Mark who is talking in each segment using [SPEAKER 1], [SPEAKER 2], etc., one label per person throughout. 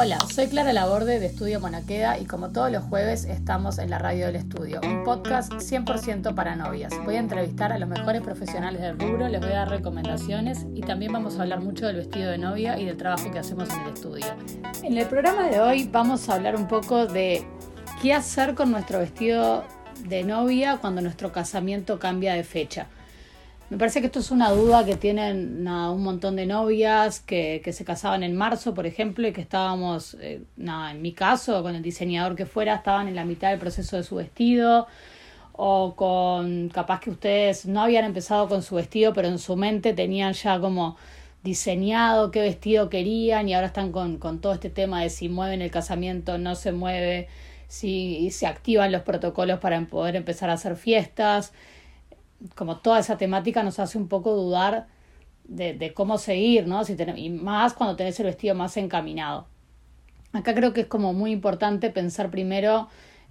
[SPEAKER 1] Hola, soy Clara Laborde de Estudio Monaqueda y como todos los jueves estamos en la radio del estudio, un podcast 100% para novias. Voy a entrevistar a los mejores profesionales del rubro, les voy a dar recomendaciones y también vamos a hablar mucho del vestido de novia y del trabajo que hacemos en el estudio. En el programa de hoy vamos a hablar un poco de qué hacer con nuestro vestido de novia cuando nuestro casamiento cambia de fecha. Me parece que esto es una duda que tienen un montón de novias que, que, se casaban en marzo, por ejemplo, y que estábamos, eh, nada, en mi caso, con el diseñador que fuera, estaban en la mitad del proceso de su vestido, o con capaz que ustedes no habían empezado con su vestido, pero en su mente tenían ya como diseñado qué vestido querían y ahora están con, con todo este tema de si mueven el casamiento, no se mueve, si se activan los protocolos para poder empezar a hacer fiestas como toda esa temática nos hace un poco dudar de, de cómo seguir, ¿no? Si y más cuando tenés el vestido más encaminado. Acá creo que es como muy importante pensar primero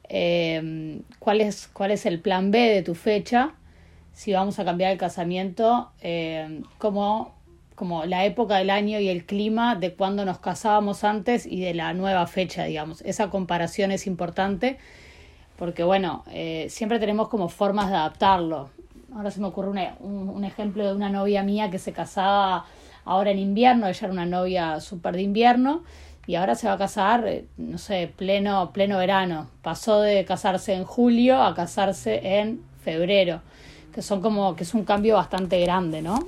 [SPEAKER 1] eh, cuál, es, cuál es el plan B de tu fecha, si vamos a cambiar el casamiento, eh, como, como la época del año y el clima de cuando nos casábamos antes y de la nueva fecha, digamos. Esa comparación es importante porque, bueno, eh, siempre tenemos como formas de adaptarlo ahora se me ocurre un, un, ejemplo de una novia mía que se casaba ahora en invierno, ella era una novia súper de invierno y ahora se va a casar, eh, no sé, pleno, pleno verano. Pasó de casarse en julio a casarse en febrero, que son como, que es un cambio bastante grande, ¿no?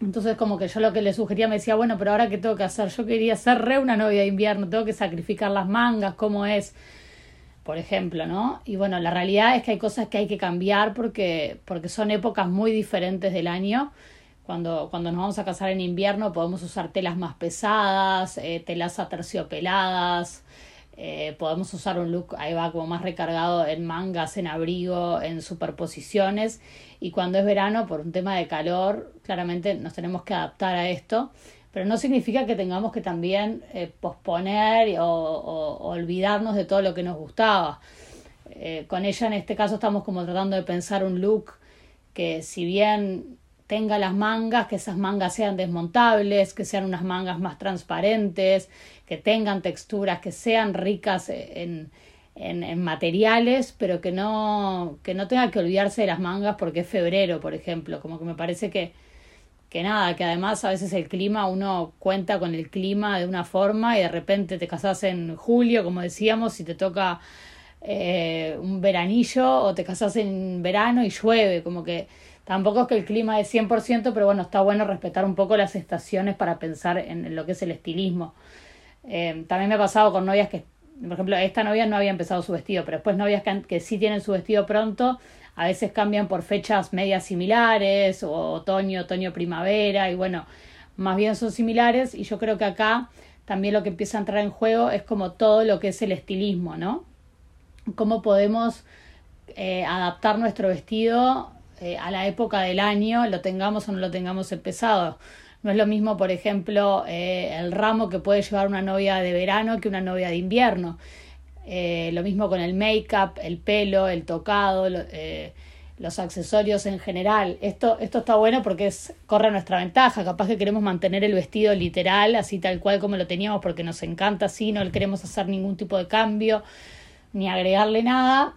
[SPEAKER 1] Entonces como que yo lo que le sugería me decía, bueno, pero ahora qué tengo que hacer, yo quería ser re una novia de invierno, tengo que sacrificar las mangas, ¿cómo es? Por ejemplo, ¿no? Y bueno, la realidad es que hay cosas que hay que cambiar porque, porque son épocas muy diferentes del año. Cuando, cuando nos vamos a casar en invierno podemos usar telas más pesadas, eh, telas aterciopeladas, eh, podemos usar un look, ahí va como más recargado en mangas, en abrigo, en superposiciones. Y cuando es verano, por un tema de calor, claramente nos tenemos que adaptar a esto pero no significa que tengamos que también eh, posponer o, olvidarnos de todo lo que nos gustaba. Eh, con ella en este caso estamos como tratando de pensar un look que si bien tenga las mangas, que esas mangas sean desmontables, que sean unas mangas más transparentes, que tengan texturas, que sean ricas en, en, en, materiales, pero que no, que no tenga que olvidarse de las mangas porque es febrero, por ejemplo. Como que me parece que, que nada, que además a veces el clima, uno cuenta con el clima de una forma y de repente te casas en julio, como decíamos, y te toca eh, un veranillo o te casas en verano y llueve, como que tampoco es que el clima es 100%, pero bueno, está bueno respetar un poco las estaciones para pensar en lo que es el estilismo. Eh, también me ha pasado con novias que, por ejemplo, esta novia no había empezado su vestido, pero después novias que, que sí tienen su vestido pronto, a veces cambian por fechas medias similares, o otoño, otoño, primavera, y bueno, más bien son similares, y yo creo que acá también lo que empieza a entrar en juego es como todo lo que es el estilismo, ¿no? Cómo podemos eh, adaptar nuestro vestido eh, a la época del año, lo tengamos o no lo tengamos empezado. No es lo mismo, por ejemplo, eh, el ramo que puede llevar una novia de verano que una novia de invierno. Eh, lo mismo con el make-up, el pelo, el tocado, eh, los accesorios en general. Esto, esto está bueno porque es, corre nuestra ventaja. Capaz que queremos mantener el vestido literal, así tal cual como lo teníamos, porque nos encanta así, no le queremos hacer ningún tipo de cambio ni agregarle nada.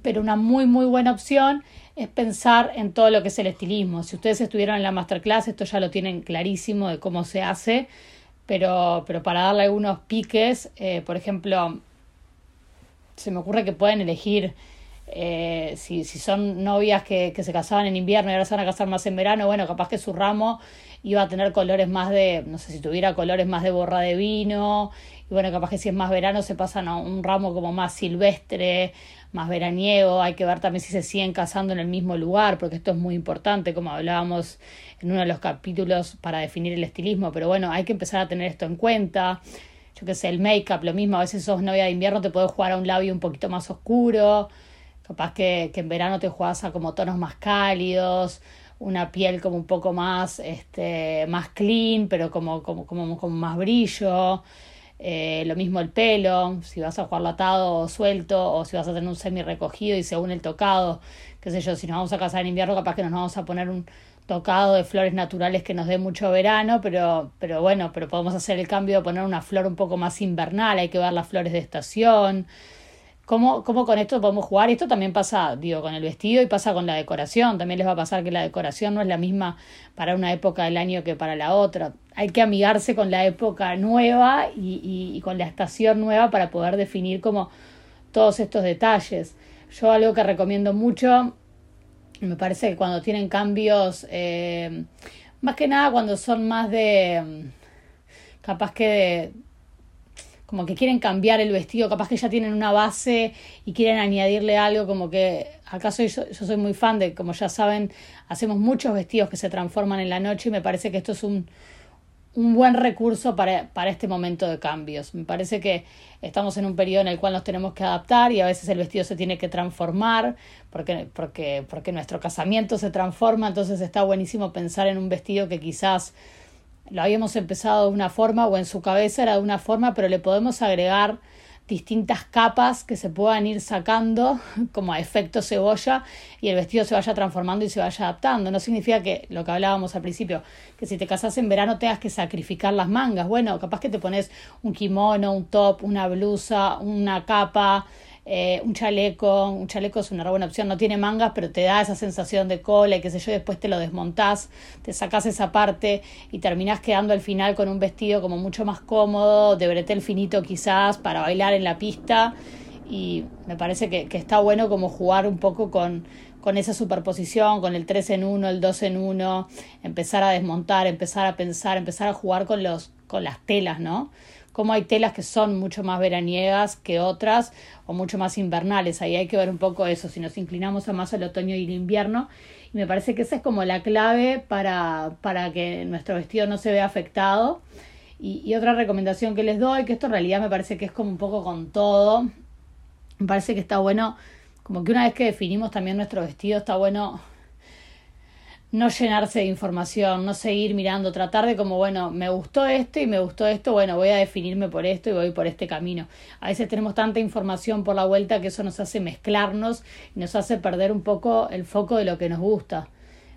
[SPEAKER 1] Pero una muy, muy buena opción es pensar en todo lo que es el estilismo. Si ustedes estuvieron en la masterclass, esto ya lo tienen clarísimo de cómo se hace. Pero, pero para darle algunos piques, eh, por ejemplo, se me ocurre que pueden elegir eh, si, si son novias que, que se casaban en invierno y ahora se van a casar más en verano, bueno, capaz que su ramo iba a tener colores más de, no sé si tuviera colores más de borra de vino, y bueno, capaz que si es más verano se pasan a un ramo como más silvestre, más veraniego, hay que ver también si se siguen casando en el mismo lugar, porque esto es muy importante, como hablábamos en uno de los capítulos para definir el estilismo, pero bueno, hay que empezar a tener esto en cuenta yo qué sé, el make-up, lo mismo, a veces sos novia de invierno, te puedes jugar a un labio un poquito más oscuro, capaz que, que en verano te juegas a como tonos más cálidos, una piel como un poco más, este, más clean, pero como, como, como, como más brillo. Eh, lo mismo el pelo, si vas a jugar atado o suelto, o si vas a tener un semi recogido y según el tocado, qué sé yo, si nos vamos a casar en invierno, capaz que nos vamos a poner un tocado de flores naturales que nos dé mucho verano, pero, pero bueno, pero podemos hacer el cambio de poner una flor un poco más invernal, hay que ver las flores de estación. ¿Cómo, ¿Cómo con esto podemos jugar? Esto también pasa, digo, con el vestido y pasa con la decoración. También les va a pasar que la decoración no es la misma para una época del año que para la otra. Hay que amigarse con la época nueva y, y, y con la estación nueva para poder definir como todos estos detalles. Yo algo que recomiendo mucho me parece que cuando tienen cambios, eh, más que nada cuando son más de, capaz que como que quieren cambiar el vestido, capaz que ya tienen una base y quieren añadirle algo, como que acaso yo, yo soy muy fan de, como ya saben, hacemos muchos vestidos que se transforman en la noche y me parece que esto es un, un buen recurso para, para este momento de cambios. Me parece que estamos en un periodo en el cual nos tenemos que adaptar y a veces el vestido se tiene que transformar porque, porque, porque nuestro casamiento se transforma, entonces está buenísimo pensar en un vestido que quizás lo habíamos empezado de una forma o en su cabeza era de una forma, pero le podemos agregar distintas capas que se puedan ir sacando como a efecto cebolla y el vestido se vaya transformando y se vaya adaptando. No significa que lo que hablábamos al principio, que si te casas en verano tengas que sacrificar las mangas. Bueno, capaz que te pones un kimono, un top, una blusa, una capa, eh, un chaleco, un chaleco es una buena opción, no tiene mangas, pero te da esa sensación de cola y qué sé yo, después te lo desmontás, te sacás esa parte y terminás quedando al final con un vestido como mucho más cómodo, de bretel finito quizás, para bailar en la pista y me parece que, que está bueno como jugar un poco con, con esa superposición, con el 3 en 1, el 2 en 1, empezar a desmontar, empezar a pensar, empezar a jugar con los con las telas, ¿no? Como hay telas que son mucho más veraniegas que otras o mucho más invernales. Ahí hay que ver un poco eso, si nos inclinamos a más al otoño y el invierno. Y me parece que esa es como la clave para, para que nuestro vestido no se vea afectado. Y, y otra recomendación que les doy, que esto en realidad me parece que es como un poco con todo, me parece que está bueno, como que una vez que definimos también nuestro vestido, está bueno no llenarse de información, no seguir mirando, tratar de como, bueno, me gustó esto y me gustó esto, bueno, voy a definirme por esto y voy por este camino. A veces tenemos tanta información por la vuelta que eso nos hace mezclarnos y nos hace perder un poco el foco de lo que nos gusta.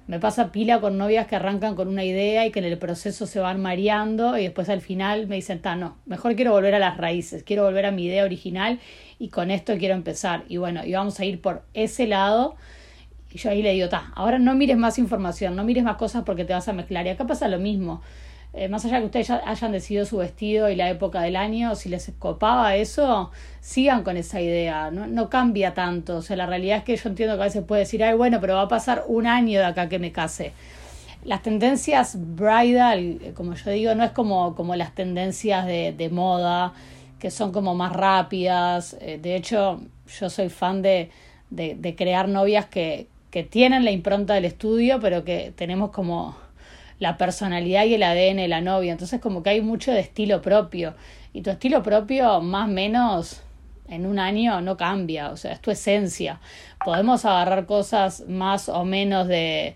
[SPEAKER 1] Me pasa pila con novias que arrancan con una idea y que en el proceso se van mareando y después al final me dicen, ta, no, mejor quiero volver a las raíces, quiero volver a mi idea original y con esto quiero empezar. Y bueno, y vamos a ir por ese lado y yo ahí le digo, ta, ahora no mires más información, no mires más cosas porque te vas a mezclar. Y acá pasa lo mismo. Eh, más allá que ustedes ya hayan decidido su vestido y la época del año, si les copaba eso, sigan con esa idea, no, no cambia tanto. O sea, la realidad es que yo entiendo que a veces puede decir, ay, bueno, pero va a pasar un año de acá que me case. Las tendencias bridal, eh, como yo digo, no es como, como las tendencias de, de moda, que son como más rápidas. Eh, de hecho, yo soy fan de, de, de crear novias que, que tienen la impronta del estudio, pero que tenemos como la personalidad y el ADN la novia. Entonces como que hay mucho de estilo propio. Y tu estilo propio, más o menos, en un año no cambia. O sea, es tu esencia. Podemos agarrar cosas más o menos de,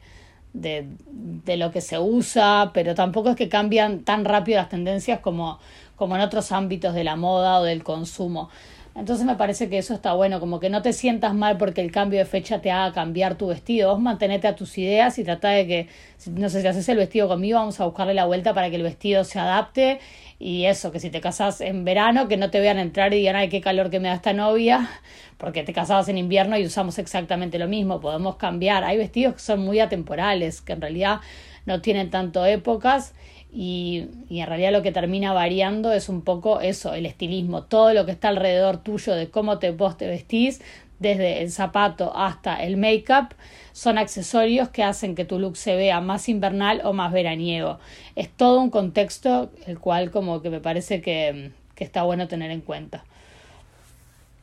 [SPEAKER 1] de, de lo que se usa, pero tampoco es que cambian tan rápido las tendencias como, como en otros ámbitos de la moda o del consumo. Entonces me parece que eso está bueno, como que no te sientas mal porque el cambio de fecha te haga cambiar tu vestido. Vos mantenete a tus ideas y trata de que, no sé, si haces el vestido conmigo, vamos a buscarle la vuelta para que el vestido se adapte. Y eso, que si te casas en verano, que no te vean entrar y digan, ay, qué calor que me da esta novia, porque te casabas en invierno y usamos exactamente lo mismo. Podemos cambiar. Hay vestidos que son muy atemporales, que en realidad no tienen tanto épocas y, y, en realidad lo que termina variando es un poco eso, el estilismo, todo lo que está alrededor tuyo de cómo te, vos te vestís, desde el zapato hasta el make-up, son accesorios que hacen que tu look se vea más invernal o más veraniego. Es todo un contexto el cual como que me parece que, que está bueno tener en cuenta.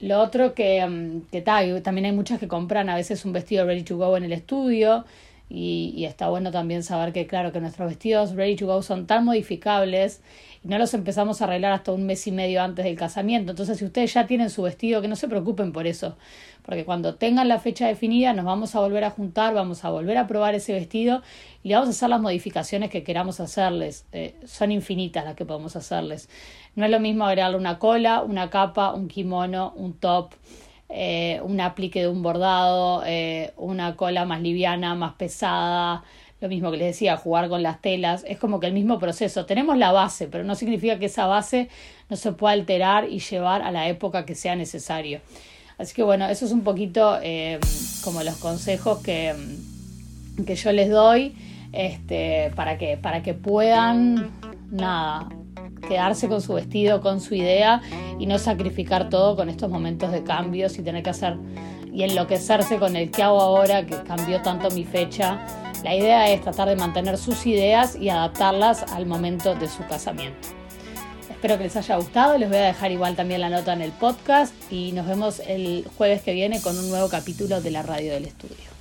[SPEAKER 1] Lo otro que, que tal, también hay muchas que compran a veces un vestido ready to go en el estudio y, y, está bueno también saber que, claro, que nuestros vestidos ready to go son tan modificables y no los empezamos a arreglar hasta un mes y medio antes del casamiento. Entonces, si ustedes ya tienen su vestido, que no se preocupen por eso, porque cuando tengan la fecha definida, nos vamos a volver a juntar, vamos a volver a probar ese vestido y vamos a hacer las modificaciones que queramos hacerles. Eh, son infinitas las que podemos hacerles. No es lo mismo agregarle una cola, una capa, un kimono, un top eh, un aplique de un bordado, eh, una cola más liviana, más pesada, lo mismo que les decía, jugar con las telas, es como que el mismo proceso. Tenemos la base, pero no significa que esa base no se pueda alterar y llevar a la época que sea necesario. Así que bueno, eso es un poquito eh, como los consejos que, que yo les doy este, para, que, para que puedan, nada, quedarse con su vestido, con su idea y no sacrificar todo con estos momentos de cambios y tener que hacer y enloquecerse con el que hago ahora, que cambió tanto mi fecha. La idea es tratar de mantener sus ideas y adaptarlas al momento de su casamiento. Espero que les haya gustado, les voy a dejar igual también la nota en el podcast y nos vemos el jueves que viene con un nuevo capítulo de la radio del estudio.